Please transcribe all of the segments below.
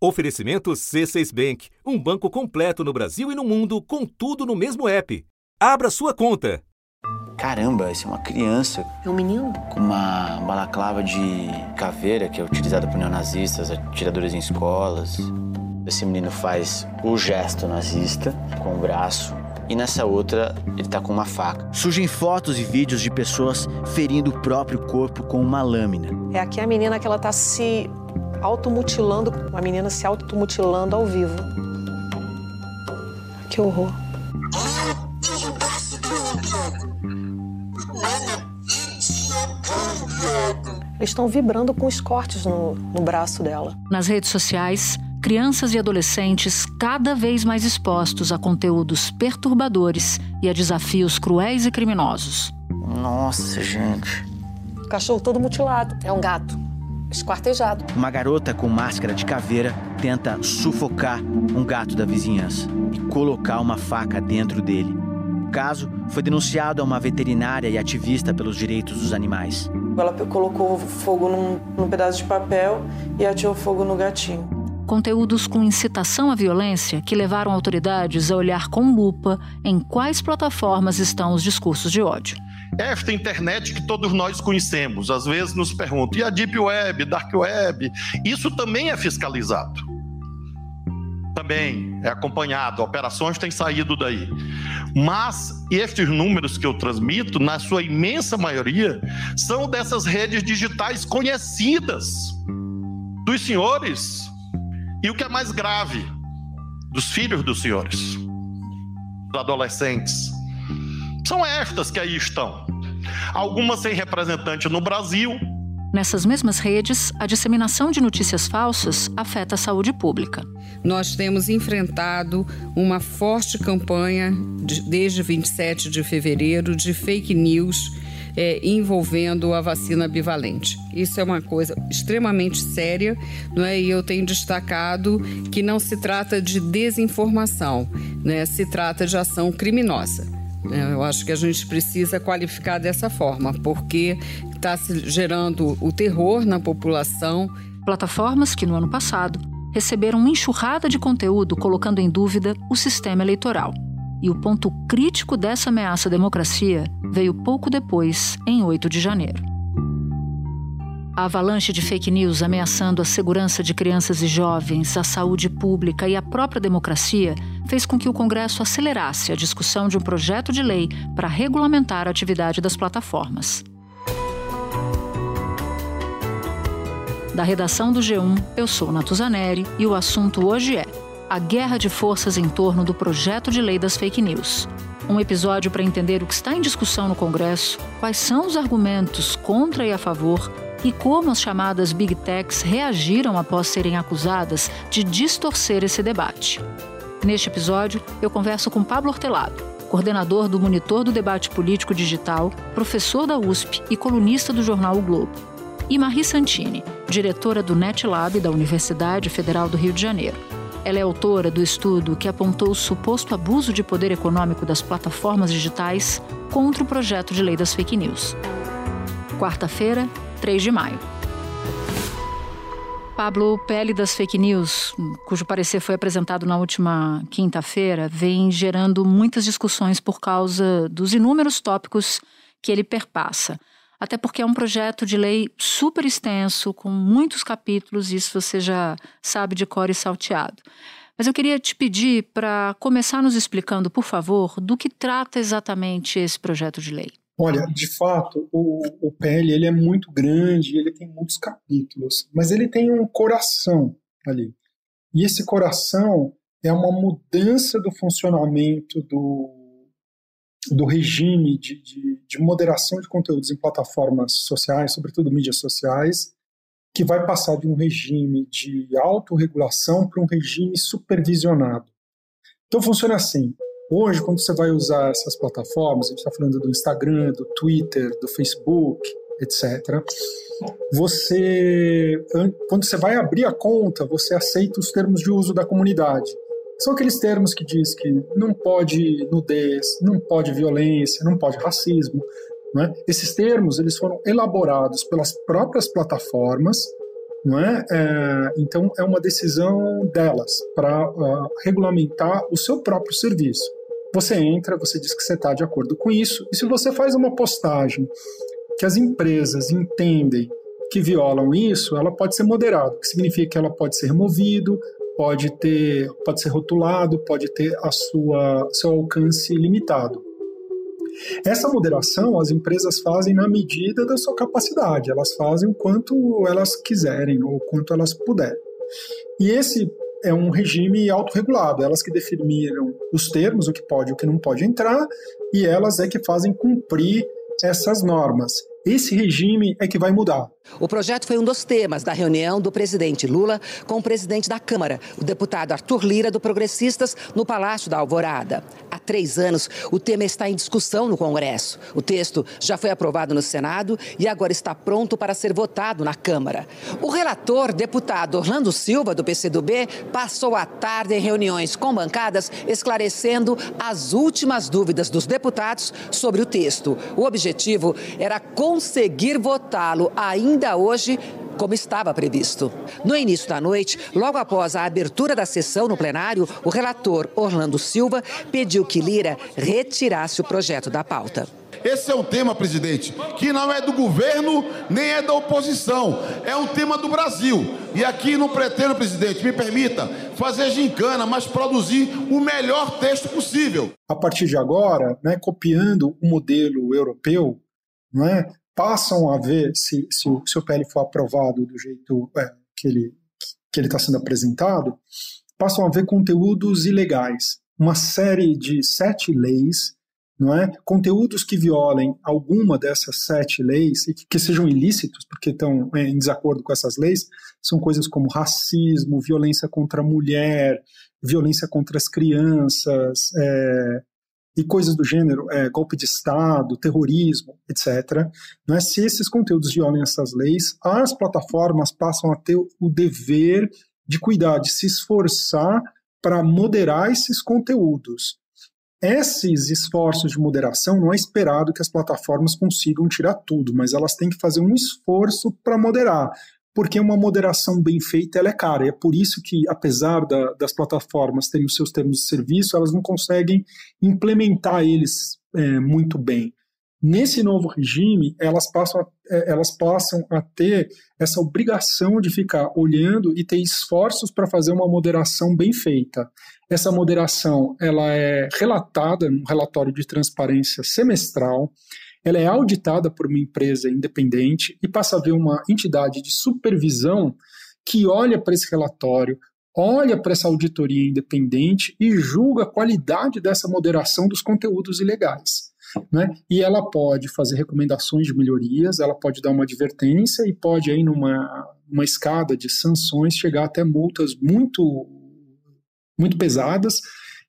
Oferecimento C6 Bank, um banco completo no Brasil e no mundo, com tudo no mesmo app. Abra sua conta. Caramba, esse é uma criança. É um menino? Com uma balaclava de caveira que é utilizada por neonazistas, atiradores em escolas. Esse menino faz o gesto nazista com o braço e nessa outra ele tá com uma faca. Surgem fotos e vídeos de pessoas ferindo o próprio corpo com uma lâmina. É aqui a menina que ela tá se automutilando, uma menina se automutilando ao vivo. Que horror. Eles estão vibrando com os cortes no, no braço dela. Nas redes sociais, crianças e adolescentes cada vez mais expostos a conteúdos perturbadores e a desafios cruéis e criminosos. Nossa, gente. O cachorro todo mutilado. É um gato esquartejado. Uma garota com máscara de caveira tenta sufocar um gato da vizinhança e colocar uma faca dentro dele. O caso foi denunciado a uma veterinária e ativista pelos direitos dos animais. Ela colocou fogo num, num pedaço de papel e atirou fogo no gatinho. Conteúdos com incitação à violência que levaram autoridades a olhar com lupa em quais plataformas estão os discursos de ódio. Esta internet que todos nós conhecemos, às vezes nos perguntam, e a Deep Web, Dark Web? Isso também é fiscalizado. Também é acompanhado, operações têm saído daí. Mas estes números que eu transmito, na sua imensa maioria, são dessas redes digitais conhecidas dos senhores. E o que é mais grave, dos filhos dos senhores, dos adolescentes são estas que aí estão. Algumas sem representante no Brasil. Nessas mesmas redes, a disseminação de notícias falsas afeta a saúde pública. Nós temos enfrentado uma forte campanha de, desde 27 de fevereiro de fake news é, envolvendo a vacina bivalente. Isso é uma coisa extremamente séria, não é? E eu tenho destacado que não se trata de desinformação, né? Se trata de ação criminosa. É, eu acho que a gente precisa qualificar dessa forma, porque está se gerando o terror na população. Plataformas que no ano passado receberam uma enxurrada de conteúdo colocando em dúvida o sistema eleitoral. E o ponto crítico dessa ameaça à democracia veio pouco depois, em 8 de janeiro. A avalanche de fake news ameaçando a segurança de crianças e jovens, a saúde pública e a própria democracia fez com que o Congresso acelerasse a discussão de um projeto de lei para regulamentar a atividade das plataformas. Da redação do G1, eu sou Natuzaneri e o assunto hoje é a guerra de forças em torno do projeto de lei das fake news. Um episódio para entender o que está em discussão no Congresso, quais são os argumentos contra e a favor e como as chamadas Big Techs reagiram após serem acusadas de distorcer esse debate. Neste episódio, eu converso com Pablo Hortelado, coordenador do Monitor do Debate Político Digital, professor da USP e colunista do jornal O Globo, e Marie Santini, diretora do NetLab da Universidade Federal do Rio de Janeiro. Ela é autora do estudo que apontou o suposto abuso de poder econômico das plataformas digitais contra o projeto de lei das fake news. Quarta-feira, 3 de maio. Pablo, pele das fake news, cujo parecer foi apresentado na última quinta-feira, vem gerando muitas discussões por causa dos inúmeros tópicos que ele perpassa. Até porque é um projeto de lei super extenso, com muitos capítulos, isso você já sabe de cor e salteado. Mas eu queria te pedir para começar nos explicando, por favor, do que trata exatamente esse projeto de lei. Olha, de fato, o, o PL ele é muito grande, ele tem muitos capítulos, mas ele tem um coração ali. E esse coração é uma mudança do funcionamento do, do regime de, de, de moderação de conteúdos em plataformas sociais, sobretudo mídias sociais, que vai passar de um regime de autorregulação para um regime supervisionado. Então funciona assim: Hoje, quando você vai usar essas plataformas, a gente está falando do Instagram, do Twitter, do Facebook, etc. Você, quando você vai abrir a conta, você aceita os termos de uso da comunidade. São aqueles termos que diz que não pode nudez, não pode violência, não pode racismo. Né? Esses termos eles foram elaborados pelas próprias plataformas é? é então, é uma decisão delas para uh, regulamentar o seu próprio serviço. Você entra, você diz que você está de acordo com isso, e se você faz uma postagem que as empresas entendem que violam isso, ela pode ser moderada, que significa que ela pode ser removido, pode ter, pode ser rotulado, pode ter a sua seu alcance limitado. Essa moderação as empresas fazem na medida da sua capacidade, elas fazem o quanto elas quiserem ou o quanto elas puderem. E esse é um regime autorregulado, elas que definiram os termos, o que pode e o que não pode entrar, e elas é que fazem cumprir essas normas. Esse regime é que vai mudar. O projeto foi um dos temas da reunião do presidente Lula com o presidente da Câmara, o deputado Arthur Lira, do Progressistas, no Palácio da Alvorada. Há três anos, o tema está em discussão no Congresso. O texto já foi aprovado no Senado e agora está pronto para ser votado na Câmara. O relator, deputado Orlando Silva, do PCdoB, passou a tarde em reuniões com bancadas esclarecendo as últimas dúvidas dos deputados sobre o texto. O objetivo era conseguir votá-lo ainda hoje como estava previsto. No início da noite, logo após a abertura da sessão no plenário, o relator Orlando Silva pediu que Lira retirasse o projeto da pauta. Esse é um tema, presidente, que não é do governo nem é da oposição. É um tema do Brasil. E aqui não pretendo, presidente, me permita, fazer gincana, mas produzir o melhor texto possível. A partir de agora, né, copiando o modelo europeu, é? passam a ver, se, se, o, se o PL for aprovado do jeito é, que ele que ele está sendo apresentado, passam a ver conteúdos ilegais. Uma série de sete leis, não é? Conteúdos que violem alguma dessas sete leis e que, que sejam ilícitos, porque estão é, em desacordo com essas leis, são coisas como racismo, violência contra a mulher, violência contra as crianças, é, e coisas do gênero, é, golpe de Estado, terrorismo, etc. Não é? Se esses conteúdos violam essas leis, as plataformas passam a ter o dever de cuidar, de se esforçar para moderar esses conteúdos. Esses esforços de moderação não é esperado que as plataformas consigam tirar tudo, mas elas têm que fazer um esforço para moderar porque uma moderação bem feita ela é cara. E é por isso que, apesar da, das plataformas terem os seus termos de serviço, elas não conseguem implementar eles é, muito bem. Nesse novo regime, elas passam, a, é, elas passam a ter essa obrigação de ficar olhando e ter esforços para fazer uma moderação bem feita. Essa moderação ela é relatada num relatório de transparência semestral ela é auditada por uma empresa independente e passa a ver uma entidade de supervisão que olha para esse relatório, olha para essa auditoria independente e julga a qualidade dessa moderação dos conteúdos ilegais. Né? E ela pode fazer recomendações de melhorias, ela pode dar uma advertência e pode aí numa uma escada de sanções chegar até multas muito muito pesadas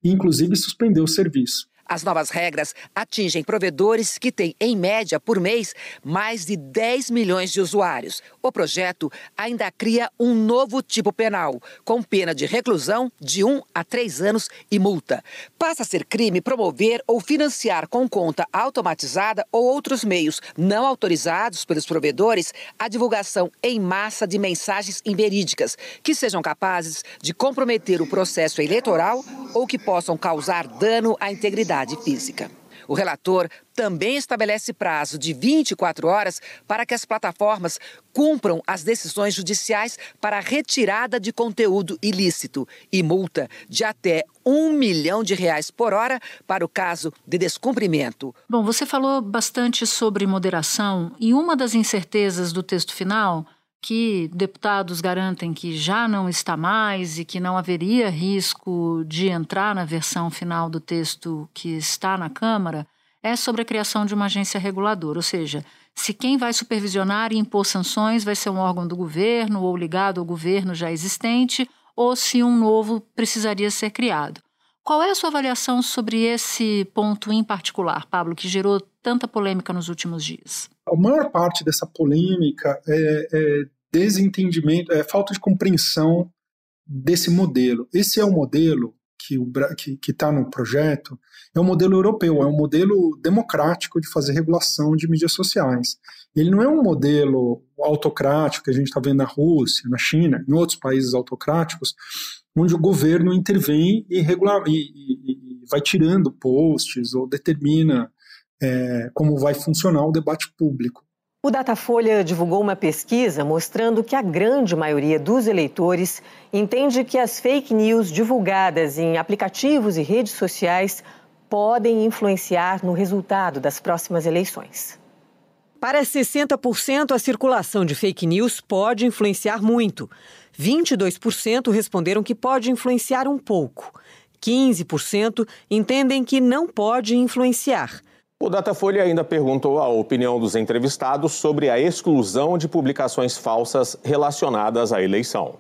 e inclusive suspender o serviço. As novas regras atingem provedores que têm, em média, por mês, mais de 10 milhões de usuários. O projeto ainda cria um novo tipo penal, com pena de reclusão de 1 a 3 anos e multa. Passa a ser crime promover ou financiar com conta automatizada ou outros meios não autorizados pelos provedores a divulgação em massa de mensagens inverídicas que sejam capazes de comprometer o processo eleitoral ou que possam causar dano à integridade atividade física. O relator também estabelece prazo de 24 horas para que as plataformas cumpram as decisões judiciais para retirada de conteúdo ilícito e multa de até um milhão de reais por hora para o caso de descumprimento. Bom, você falou bastante sobre moderação e uma das incertezas do texto final que deputados garantem que já não está mais e que não haveria risco de entrar na versão final do texto que está na Câmara, é sobre a criação de uma agência reguladora, ou seja, se quem vai supervisionar e impor sanções vai ser um órgão do governo ou ligado ao governo já existente, ou se um novo precisaria ser criado. Qual é a sua avaliação sobre esse ponto em particular, Pablo, que gerou tanta polêmica nos últimos dias? A maior parte dessa polêmica é, é desentendimento, é falta de compreensão desse modelo. Esse é o modelo que está que, que tá no projeto é um modelo europeu, é um modelo democrático de fazer regulação de mídias sociais. Ele não é um modelo autocrático que a gente está vendo na Rússia, na China, em outros países autocráticos, onde o governo intervém e, regula e, e, e vai tirando posts ou determina é, como vai funcionar o debate público. O Datafolha divulgou uma pesquisa mostrando que a grande maioria dos eleitores entende que as fake news divulgadas em aplicativos e redes sociais podem influenciar no resultado das próximas eleições. Para 60%, a circulação de fake news pode influenciar muito. 22% responderam que pode influenciar um pouco. 15% entendem que não pode influenciar. O Datafolha ainda perguntou a opinião dos entrevistados sobre a exclusão de publicações falsas relacionadas à eleição.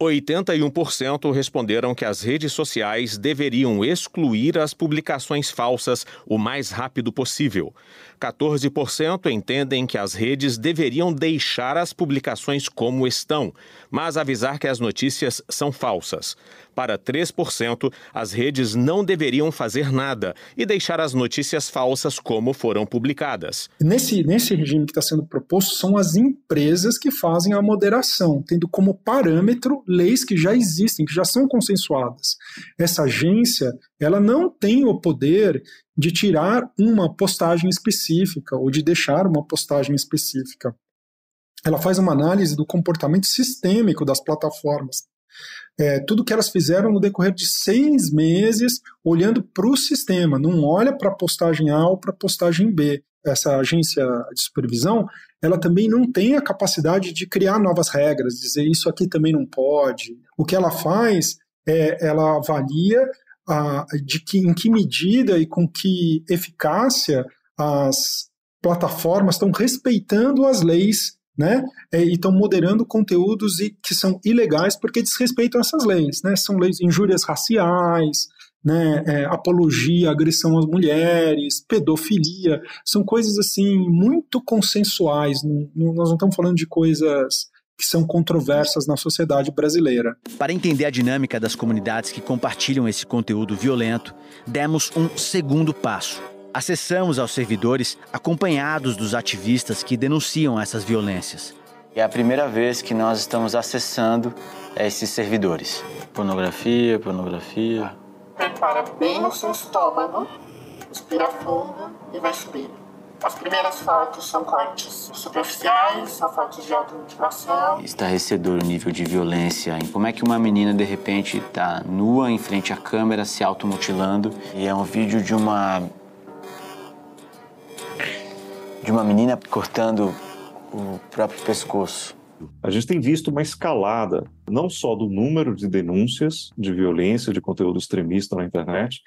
81% responderam que as redes sociais deveriam excluir as publicações falsas o mais rápido possível. 14% entendem que as redes deveriam deixar as publicações como estão, mas avisar que as notícias são falsas. Para 3%, as redes não deveriam fazer nada e deixar as notícias falsas como foram publicadas. Nesse, nesse regime que está sendo proposto, são as empresas que fazem a moderação, tendo como parâmetro leis que já existem, que já são consensuadas. Essa agência ela não tem o poder de tirar uma postagem específica ou de deixar uma postagem específica. Ela faz uma análise do comportamento sistêmico das plataformas. É, tudo que elas fizeram no decorrer de seis meses, olhando para o sistema, não olha para a postagem A ou para a postagem B. Essa agência de supervisão, ela também não tem a capacidade de criar novas regras, dizer isso aqui também não pode. O que ela faz é ela avalia a, de que em que medida e com que eficácia as plataformas estão respeitando as leis né? É, e estão moderando conteúdos que são ilegais porque desrespeitam essas leis, né? São leis injúrias raciais, né? É, apologia, agressão às mulheres, pedofilia, são coisas assim muito consensuais. Não, não, nós não estamos falando de coisas que são controversas na sociedade brasileira. Para entender a dinâmica das comunidades que compartilham esse conteúdo violento, demos um segundo passo. Acessamos aos servidores acompanhados dos ativistas que denunciam essas violências. É a primeira vez que nós estamos acessando esses servidores. Pornografia, pornografia. Prepara bem no seu estômago, respira fundo e vai subindo. As primeiras fotos são cortes superficiais, são fotos de automutilação. Estarrecedor o nível de violência. Como é que uma menina de repente está nua em frente à câmera se automutilando? E é um vídeo de uma. De uma menina cortando o próprio pescoço. A gente tem visto uma escalada, não só do número de denúncias de violência, de conteúdo extremista na internet,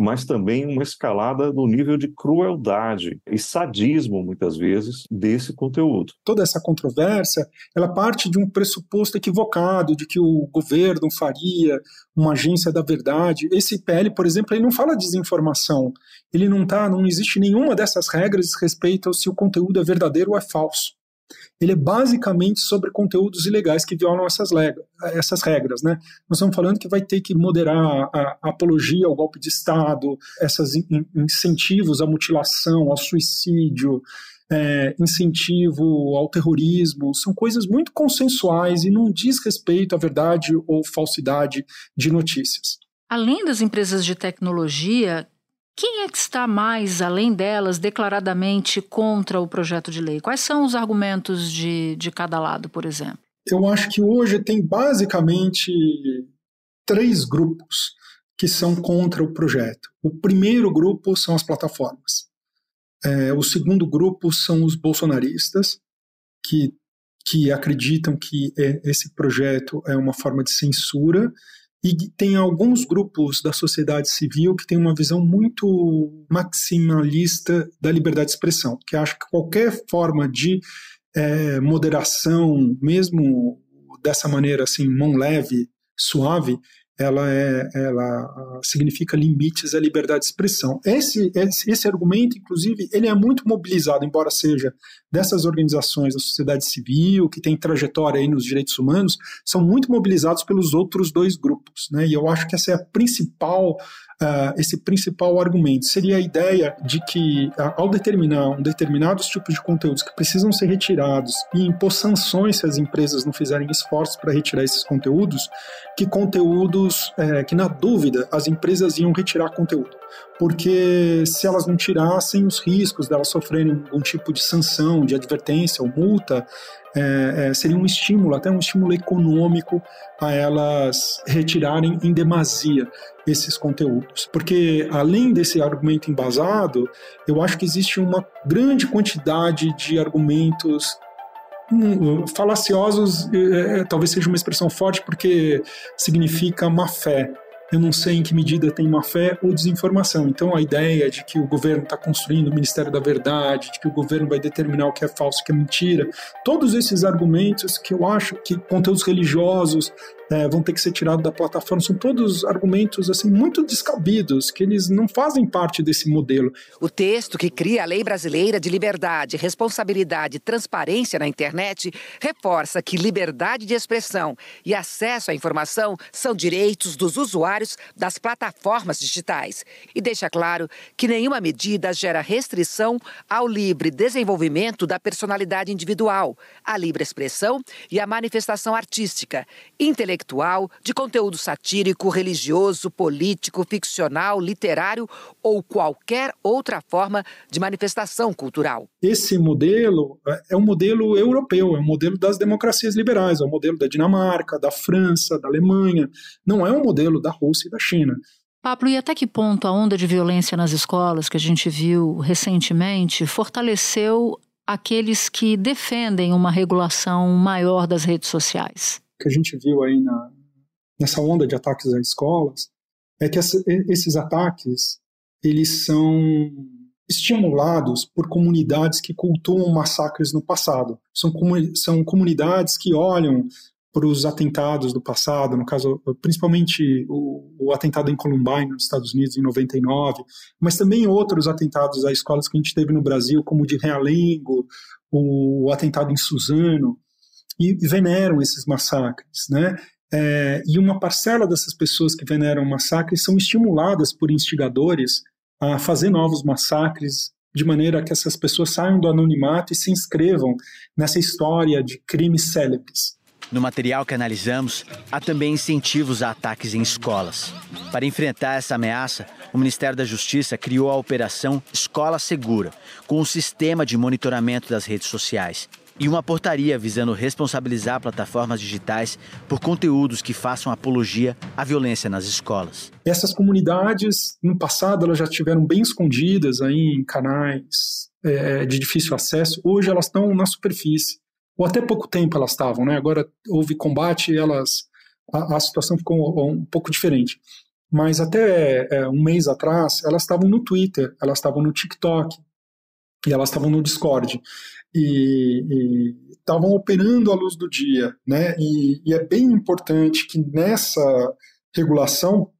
mas também uma escalada do nível de crueldade e sadismo, muitas vezes, desse conteúdo. Toda essa controvérsia, ela parte de um pressuposto equivocado de que o governo faria uma agência da verdade. Esse PL, por exemplo, ele não fala de desinformação. Ele não tá, não existe nenhuma dessas regras respeito ao se o conteúdo é verdadeiro ou é falso ele é basicamente sobre conteúdos ilegais que violam essas, essas regras. Né? Nós estamos falando que vai ter que moderar a, a apologia ao golpe de Estado, esses in, incentivos à mutilação, ao suicídio, é, incentivo ao terrorismo, são coisas muito consensuais e não diz respeito à verdade ou falsidade de notícias. Além das empresas de tecnologia, quem é que está mais, além delas, declaradamente contra o projeto de lei? Quais são os argumentos de, de cada lado, por exemplo? Eu acho que hoje tem basicamente três grupos que são contra o projeto. O primeiro grupo são as plataformas. É, o segundo grupo são os bolsonaristas, que, que acreditam que é, esse projeto é uma forma de censura e tem alguns grupos da sociedade civil que têm uma visão muito maximalista da liberdade de expressão, que acham que qualquer forma de é, moderação, mesmo dessa maneira assim, mão leve, suave, ela, é, ela significa limites à liberdade de expressão. Esse, esse, esse, argumento, inclusive, ele é muito mobilizado, embora seja dessas organizações da sociedade civil, que tem trajetória aí nos direitos humanos, são muito mobilizados pelos outros dois grupos. Né? E eu acho que essa é a principal, uh, esse principal argumento. Seria a ideia de que, uh, ao determinar um determinados tipos de conteúdos que precisam ser retirados e impor sanções se as empresas não fizerem esforços para retirar esses conteúdos, que conteúdos, uh, que na dúvida, as empresas iam retirar conteúdo porque se elas não tirassem os riscos delas sofrerem algum tipo de sanção, de advertência ou multa, é, é, seria um estímulo, até um estímulo econômico a elas retirarem em demasia esses conteúdos. Porque, além desse argumento embasado, eu acho que existe uma grande quantidade de argumentos hum, falaciosos, é, é, talvez seja uma expressão forte, porque significa má fé eu não sei em que medida tem má fé ou desinformação. Então, a ideia de que o governo está construindo o Ministério da Verdade, de que o governo vai determinar o que é falso o que é mentira, todos esses argumentos que eu acho que conteúdos religiosos, é, vão ter que ser tirados da plataforma. São todos argumentos assim muito descabidos, que eles não fazem parte desse modelo. O texto que cria a Lei Brasileira de Liberdade, Responsabilidade e Transparência na Internet reforça que liberdade de expressão e acesso à informação são direitos dos usuários das plataformas digitais e deixa claro que nenhuma medida gera restrição ao livre desenvolvimento da personalidade individual, à livre expressão e à manifestação artística, intelectual intelectual, de conteúdo satírico, religioso, político, ficcional, literário ou qualquer outra forma de manifestação cultural. Esse modelo é um modelo europeu, é um modelo das democracias liberais, é um modelo da Dinamarca, da França, da Alemanha, não é um modelo da Rússia e da China. Pablo, e até que ponto a onda de violência nas escolas que a gente viu recentemente fortaleceu aqueles que defendem uma regulação maior das redes sociais? Que a gente viu aí na, nessa onda de ataques às escolas é que essa, esses ataques eles são estimulados por comunidades que cultuam massacres no passado. São, são comunidades que olham para os atentados do passado, no caso, principalmente o, o, atentado em Columbine, nos Estados Unidos, em 99, mas também outros atentados a escolas que a gente teve no Brasil, como o de Realengo, o, o atentado em Suzano, e veneram esses massacres, né? É, e uma parcela dessas pessoas que veneram massacres são estimuladas por instigadores a fazer novos massacres de maneira que essas pessoas saiam do anonimato e se inscrevam nessa história de crimes célebres. No material que analisamos, há também incentivos a ataques em escolas. Para enfrentar essa ameaça, o Ministério da Justiça criou a Operação Escola Segura, com um sistema de monitoramento das redes sociais e uma portaria visando responsabilizar plataformas digitais por conteúdos que façam apologia à violência nas escolas. Essas comunidades, no passado, elas já estiveram bem escondidas aí em canais é, de difícil acesso. Hoje elas estão na superfície. Ou até pouco tempo elas estavam, né? Agora houve combate elas a, a situação ficou um pouco diferente. Mas até é, um mês atrás, elas estavam no Twitter, elas estavam no TikTok e elas estavam no Discord e estavam operando à luz do dia, né? E, e é bem importante que nessa regulação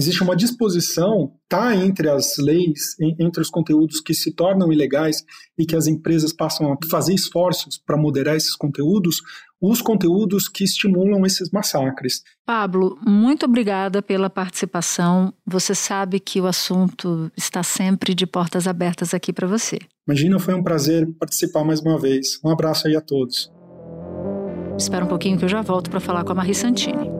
existe uma disposição, tá entre as leis, entre os conteúdos que se tornam ilegais e que as empresas passam a fazer esforços para moderar esses conteúdos, os conteúdos que estimulam esses massacres. Pablo, muito obrigada pela participação. Você sabe que o assunto está sempre de portas abertas aqui para você. Imagina, foi um prazer participar mais uma vez. Um abraço aí a todos. Espera um pouquinho que eu já volto para falar com a Marie Santini.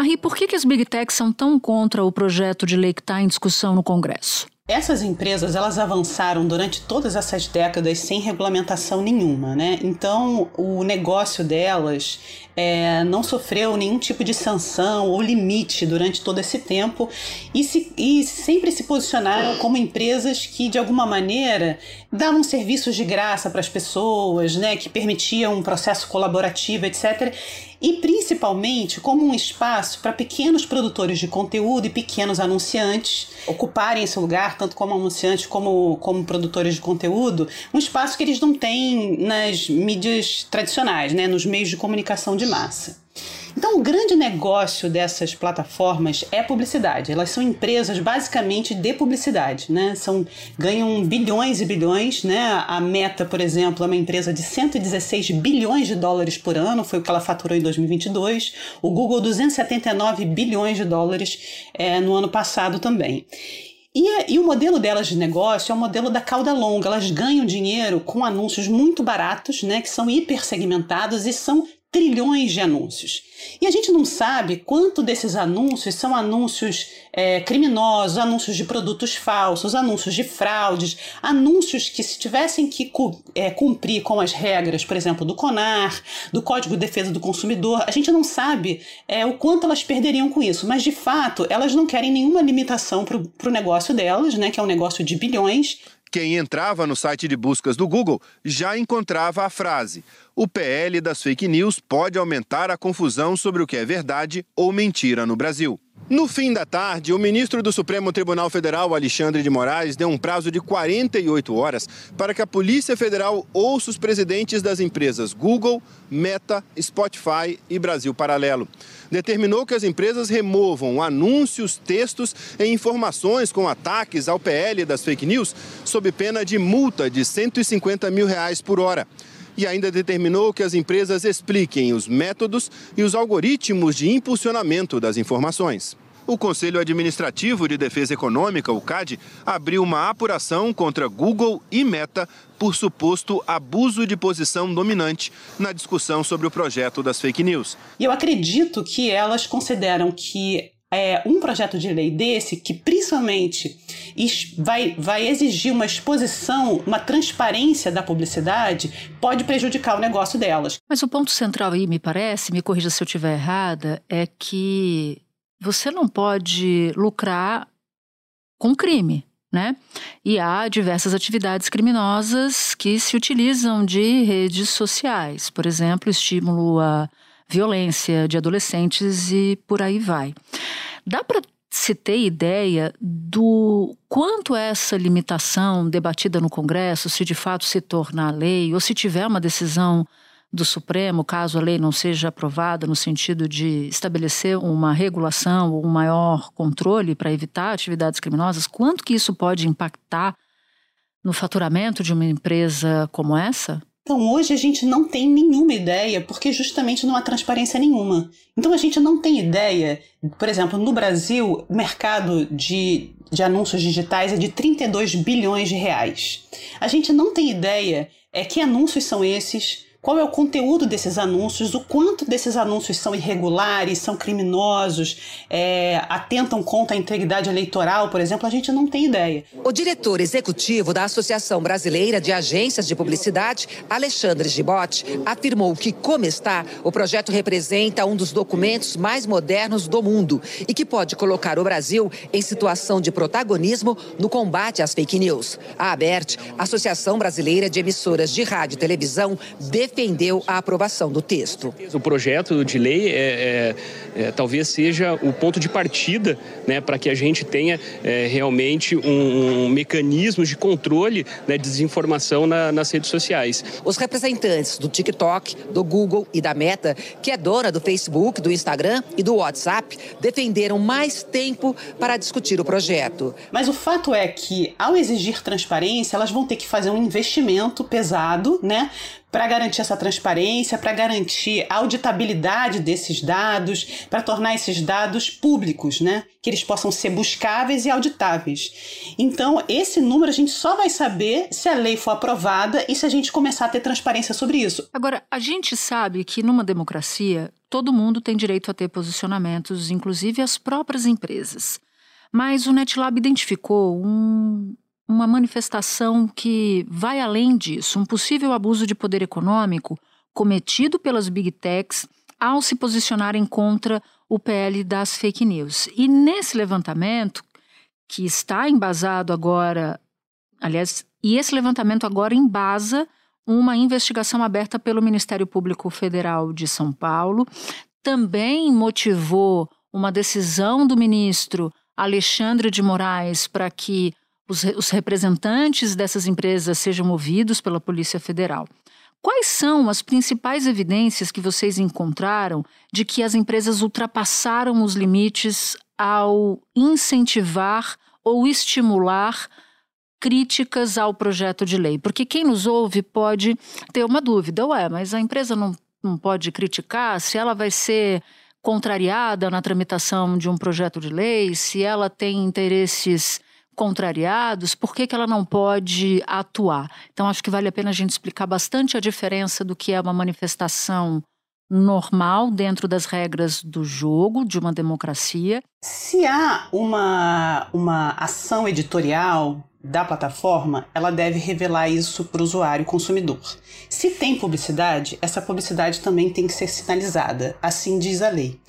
Marie, por que, que as Big Techs são tão contra o projeto de lei que está em discussão no Congresso? Essas empresas elas avançaram durante todas essas décadas sem regulamentação nenhuma, né? Então o negócio delas é, não sofreu nenhum tipo de sanção ou limite durante todo esse tempo e, se, e sempre se posicionaram como empresas que de alguma maneira davam serviços de graça para as pessoas, né? Que permitiam um processo colaborativo, etc e principalmente como um espaço para pequenos produtores de conteúdo e pequenos anunciantes ocuparem esse lugar, tanto como anunciantes como, como produtores de conteúdo, um espaço que eles não têm nas mídias tradicionais, né, nos meios de comunicação de massa. Então, o grande negócio dessas plataformas é publicidade. Elas são empresas basicamente de publicidade, né? São, ganham bilhões e bilhões, né? A Meta, por exemplo, é uma empresa de 116 bilhões de dólares por ano, foi o que ela faturou em 2022. O Google, 279 bilhões de dólares é, no ano passado também. E, e, o modelo delas de negócio é o modelo da cauda longa. Elas ganham dinheiro com anúncios muito baratos, né, que são hipersegmentados e são trilhões de anúncios. E a gente não sabe quanto desses anúncios são anúncios é, criminosos, anúncios de produtos falsos, anúncios de fraudes, anúncios que, se tivessem que é, cumprir com as regras, por exemplo, do CONAR, do Código de Defesa do Consumidor, a gente não sabe é, o quanto elas perderiam com isso. Mas, de fato, elas não querem nenhuma limitação para o negócio delas, né, que é um negócio de bilhões. Quem entrava no site de buscas do Google já encontrava a frase: o PL das fake news pode aumentar a confusão sobre o que é verdade ou mentira no Brasil. No fim da tarde, o ministro do Supremo Tribunal Federal, Alexandre de Moraes, deu um prazo de 48 horas para que a Polícia Federal ouça os presidentes das empresas Google, Meta, Spotify e Brasil Paralelo. Determinou que as empresas removam anúncios, textos e informações com ataques ao PL das fake news, sob pena de multa de 150 mil reais por hora e ainda determinou que as empresas expliquem os métodos e os algoritmos de impulsionamento das informações. O Conselho Administrativo de Defesa Econômica, o CAD, abriu uma apuração contra Google e Meta por suposto abuso de posição dominante na discussão sobre o projeto das fake news. E eu acredito que elas consideram que é, um projeto de lei desse, que principalmente vai, vai exigir uma exposição, uma transparência da publicidade, pode prejudicar o negócio delas. Mas o ponto central aí, me parece, me corrija se eu estiver errada, é que você não pode lucrar com crime. Né? E há diversas atividades criminosas que se utilizam de redes sociais, por exemplo, estímulo à violência de adolescentes e por aí vai. Dá para se ter ideia do quanto essa limitação debatida no Congresso, se de fato se tornar lei, ou se tiver uma decisão do Supremo, caso a lei não seja aprovada no sentido de estabelecer uma regulação ou um maior controle para evitar atividades criminosas, quanto que isso pode impactar no faturamento de uma empresa como essa? Então, hoje a gente não tem nenhuma ideia, porque justamente não há transparência nenhuma. Então, a gente não tem ideia, por exemplo, no Brasil, o mercado de, de anúncios digitais é de 32 bilhões de reais. A gente não tem ideia é que anúncios são esses, qual é o conteúdo desses anúncios, o quanto desses anúncios são irregulares, são criminosos, é, atentam contra a integridade eleitoral, por exemplo, a gente não tem ideia. O diretor executivo da Associação Brasileira de Agências de Publicidade, Alexandre Gibotti, afirmou que, como está, o projeto representa um dos documentos mais modernos do mundo e que pode colocar o Brasil em situação de protagonismo no combate às fake news. A ABERT, Associação Brasileira de Emissoras de Rádio e Televisão, defendeu a aprovação do texto. O projeto de lei é, é, é talvez seja o ponto de partida né, para que a gente tenha é, realmente um, um, mecanismo de controle da né, desinformação na, nas redes sociais. Os representantes do TikTok, do Google e da Meta, que é dona do Facebook, do Instagram e do WhatsApp, defenderam mais tempo para discutir o projeto. Mas o fato é que, ao exigir transparência, elas vão ter que fazer um investimento pesado, né, para garantir essa transparência, para garantir a auditabilidade desses dados, para tornar esses dados públicos, né? Que eles possam ser buscáveis e auditáveis. Então, esse número a gente só vai saber se a lei for aprovada e se a gente começar a ter transparência sobre isso. Agora, a gente sabe que numa democracia todo mundo tem direito a ter posicionamentos, inclusive as próprias empresas. Mas o NetLab identificou um, uma manifestação que vai além disso, um possível abuso de poder econômico cometido pelas big techs ao se posicionarem contra o PL das fake news. E nesse levantamento, que está embasado agora, aliás, e esse levantamento agora embasa uma investigação aberta pelo Ministério Público Federal de São Paulo. Também motivou uma decisão do ministro Alexandre de Moraes para que os, os representantes dessas empresas sejam ouvidos pela Polícia Federal. Quais são as principais evidências que vocês encontraram de que as empresas ultrapassaram os limites ao incentivar ou estimular críticas ao projeto de lei? Porque quem nos ouve pode ter uma dúvida: ué, mas a empresa não, não pode criticar se ela vai ser contrariada na tramitação de um projeto de lei, se ela tem interesses contrariados, por que, que ela não pode atuar? Então, acho que vale a pena a gente explicar bastante a diferença do que é uma manifestação normal dentro das regras do jogo de uma democracia. Se há uma, uma ação editorial da plataforma, ela deve revelar isso para o usuário consumidor. Se tem publicidade, essa publicidade também tem que ser sinalizada, assim diz a lei.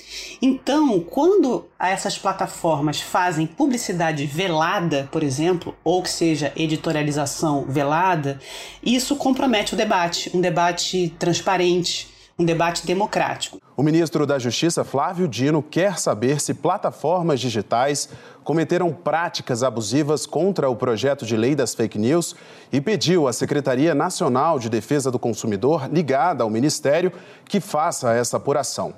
Então, quando essas plataformas fazem publicidade velada, por exemplo, ou que seja editorialização velada, isso compromete o debate, um debate transparente, um debate democrático. O ministro da Justiça, Flávio Dino, quer saber se plataformas digitais cometeram práticas abusivas contra o projeto de lei das fake news e pediu à Secretaria Nacional de Defesa do Consumidor, ligada ao Ministério, que faça essa apuração.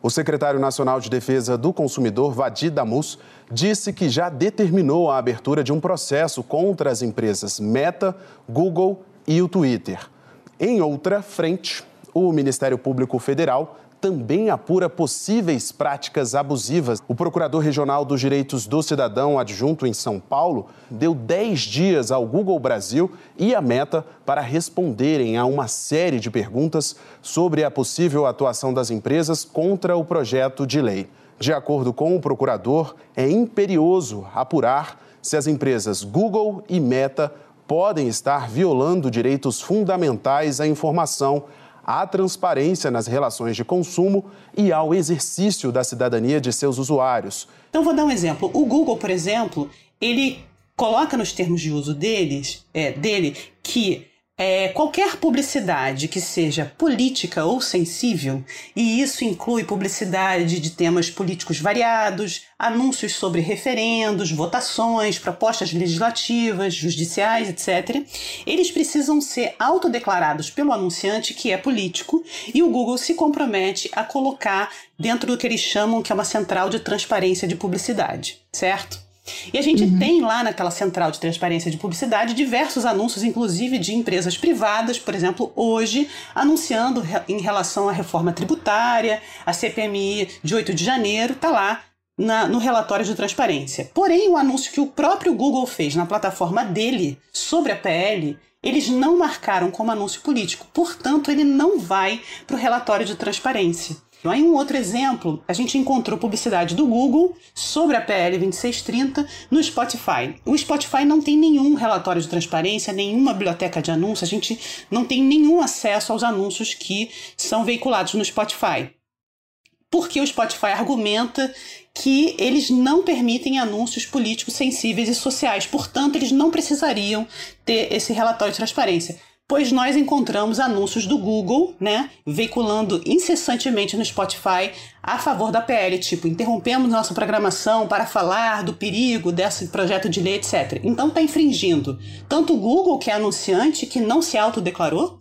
O secretário nacional de Defesa do Consumidor, Vadir Damus, disse que já determinou a abertura de um processo contra as empresas Meta, Google e o Twitter. Em outra frente, o Ministério Público Federal também apura possíveis práticas abusivas. O Procurador Regional dos Direitos do Cidadão adjunto em São Paulo deu 10 dias ao Google Brasil e à Meta para responderem a uma série de perguntas sobre a possível atuação das empresas contra o projeto de lei. De acordo com o procurador, é imperioso apurar se as empresas Google e Meta podem estar violando direitos fundamentais à informação à transparência nas relações de consumo e ao exercício da cidadania de seus usuários. Então, vou dar um exemplo. O Google, por exemplo, ele coloca nos termos de uso deles, é, dele que é, qualquer publicidade que seja política ou sensível, e isso inclui publicidade de temas políticos variados, anúncios sobre referendos, votações, propostas legislativas, judiciais, etc., eles precisam ser autodeclarados pelo anunciante que é político e o Google se compromete a colocar dentro do que eles chamam que é uma central de transparência de publicidade, certo? E a gente uhum. tem lá naquela central de transparência de publicidade diversos anúncios, inclusive de empresas privadas, por exemplo, hoje, anunciando em relação à reforma tributária, a CPMI de 8 de janeiro, está lá na, no relatório de transparência. Porém, o anúncio que o próprio Google fez na plataforma dele sobre a PL, eles não marcaram como anúncio político, portanto, ele não vai para o relatório de transparência. Aí um outro exemplo, a gente encontrou publicidade do Google sobre a PL 2630 no Spotify. O Spotify não tem nenhum relatório de transparência, nenhuma biblioteca de anúncios, a gente não tem nenhum acesso aos anúncios que são veiculados no Spotify. Porque o Spotify argumenta que eles não permitem anúncios políticos sensíveis e sociais, portanto, eles não precisariam ter esse relatório de transparência pois nós encontramos anúncios do Google, né, veiculando incessantemente no Spotify a favor da PL, tipo, interrompemos nossa programação para falar do perigo desse projeto de lei, etc. Então está infringindo tanto o Google, que é anunciante, que não se autodeclarou,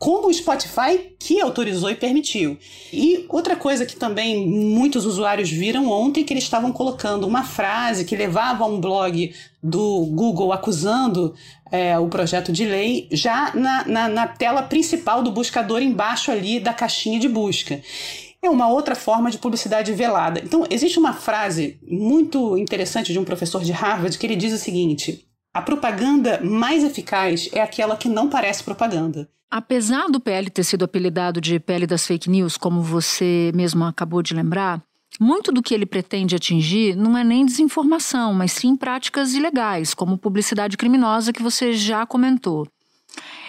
como o Spotify que autorizou e permitiu. E outra coisa que também muitos usuários viram ontem que eles estavam colocando uma frase que levava a um blog do Google acusando é, o projeto de lei já na, na, na tela principal do buscador embaixo ali da caixinha de busca é uma outra forma de publicidade velada. Então, existe uma frase muito interessante de um professor de Harvard que ele diz o seguinte: a propaganda mais eficaz é aquela que não parece propaganda. Apesar do PL ter sido apelidado de pele das fake news, como você mesmo acabou de lembrar, muito do que ele pretende atingir não é nem desinformação, mas sim práticas ilegais, como publicidade criminosa que você já comentou.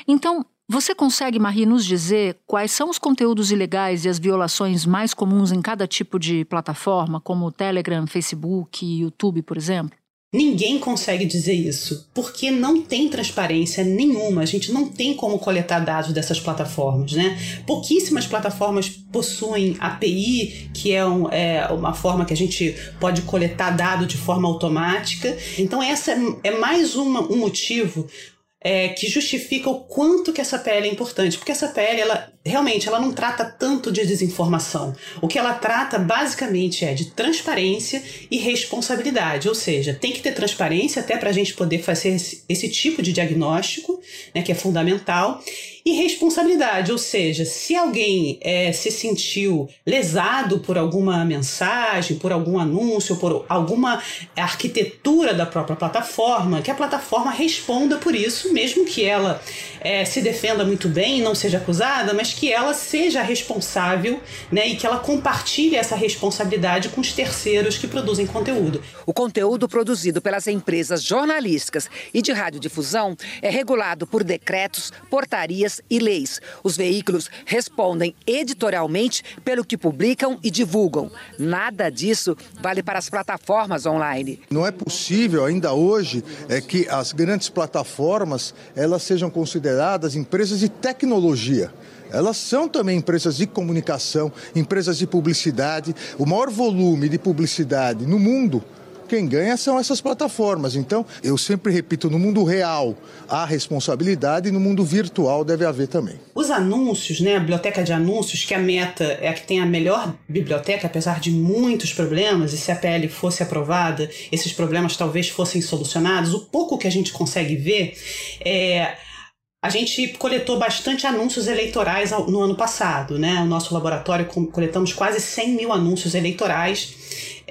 Então, você consegue, Marie, nos dizer quais são os conteúdos ilegais e as violações mais comuns em cada tipo de plataforma, como Telegram, Facebook YouTube, por exemplo? Ninguém consegue dizer isso, porque não tem transparência nenhuma. A gente não tem como coletar dados dessas plataformas, né? Pouquíssimas plataformas possuem API, que é, um, é uma forma que a gente pode coletar dado de forma automática. Então essa é mais uma, um motivo é, que justifica o quanto que essa PL é importante, porque essa PL ela realmente ela não trata tanto de desinformação. O que ela trata basicamente é de transparência e responsabilidade, ou seja, tem que ter transparência até para a gente poder fazer esse, esse tipo de diagnóstico, né, que é fundamental, e responsabilidade, ou seja, se alguém é, se sentiu lesado por alguma mensagem, por algum anúncio, por alguma arquitetura da própria plataforma, que a plataforma responda por isso, mesmo que ela é, se defenda muito bem não seja acusada, mas que ela seja responsável né, e que ela compartilhe essa responsabilidade com os terceiros que produzem conteúdo. O conteúdo produzido pelas empresas jornalísticas e de radiodifusão é regulado por decretos, portarias e leis. Os veículos respondem editorialmente pelo que publicam e divulgam. Nada disso vale para as plataformas online. Não é possível ainda hoje é que as grandes plataformas elas sejam consideradas empresas de tecnologia. Elas são também empresas de comunicação, empresas de publicidade. O maior volume de publicidade no mundo quem ganha são essas plataformas. Então, eu sempre repito, no mundo real há responsabilidade e no mundo virtual deve haver também. Os anúncios, né, a biblioteca de anúncios, que a Meta é a que tem a melhor biblioteca, apesar de muitos problemas, e se a PL fosse aprovada, esses problemas talvez fossem solucionados. O pouco que a gente consegue ver é a gente coletou bastante anúncios eleitorais no ano passado, né? O nosso laboratório coletamos quase 100 mil anúncios eleitorais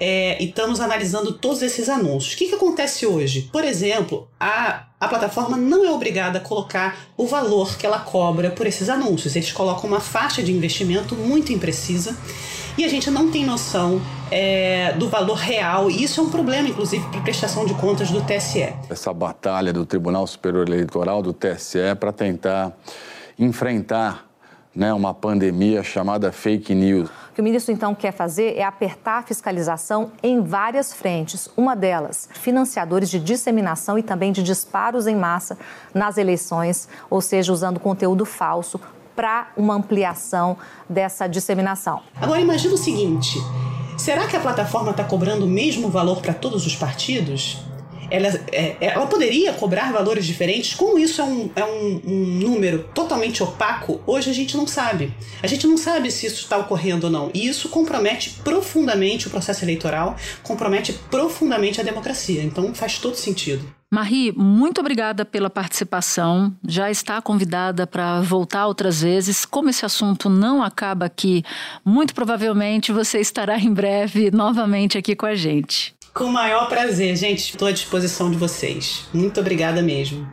é, e estamos analisando todos esses anúncios. O que, que acontece hoje? Por exemplo, a, a plataforma não é obrigada a colocar o valor que ela cobra por esses anúncios. Eles colocam uma faixa de investimento muito imprecisa e a gente não tem noção é, do valor real. E isso é um problema, inclusive, para a prestação de contas do TSE. Essa batalha do Tribunal Superior Eleitoral, do TSE, para tentar enfrentar né, uma pandemia chamada fake news. Que o ministro então quer fazer é apertar a fiscalização em várias frentes. Uma delas, financiadores de disseminação e também de disparos em massa nas eleições, ou seja, usando conteúdo falso para uma ampliação dessa disseminação. Agora imagina o seguinte: será que a plataforma está cobrando o mesmo valor para todos os partidos? Ela, é, ela poderia cobrar valores diferentes? Como isso é, um, é um, um, número totalmente opaco, hoje a gente não sabe. A gente não sabe se isso está ocorrendo ou não. E isso compromete profundamente o processo eleitoral, compromete profundamente a democracia. Então faz todo sentido. Marie, muito obrigada pela participação. Já está convidada para voltar outras vezes. Como esse assunto não acaba aqui, muito provavelmente você estará em breve novamente aqui com a gente. Com o maior prazer, gente. Estou à disposição de vocês. Muito obrigada mesmo.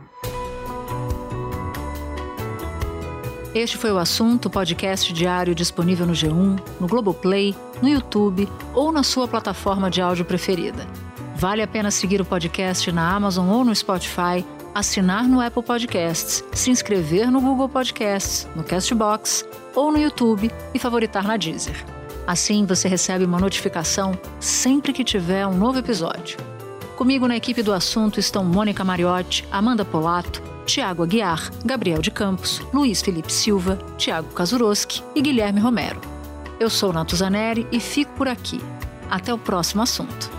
Este foi o assunto, podcast diário disponível no G1, no Globoplay, no YouTube ou na sua plataforma de áudio preferida. Vale a pena seguir o podcast na Amazon ou no Spotify, assinar no Apple Podcasts, se inscrever no Google Podcasts, no Castbox ou no YouTube e favoritar na Deezer. Assim você recebe uma notificação sempre que tiver um novo episódio. Comigo na equipe do assunto estão Mônica Mariotti, Amanda Polato, Tiago Aguiar, Gabriel de Campos, Luiz Felipe Silva, Tiago Kazuroski e Guilherme Romero. Eu sou Natuzaneri e fico por aqui. Até o próximo assunto.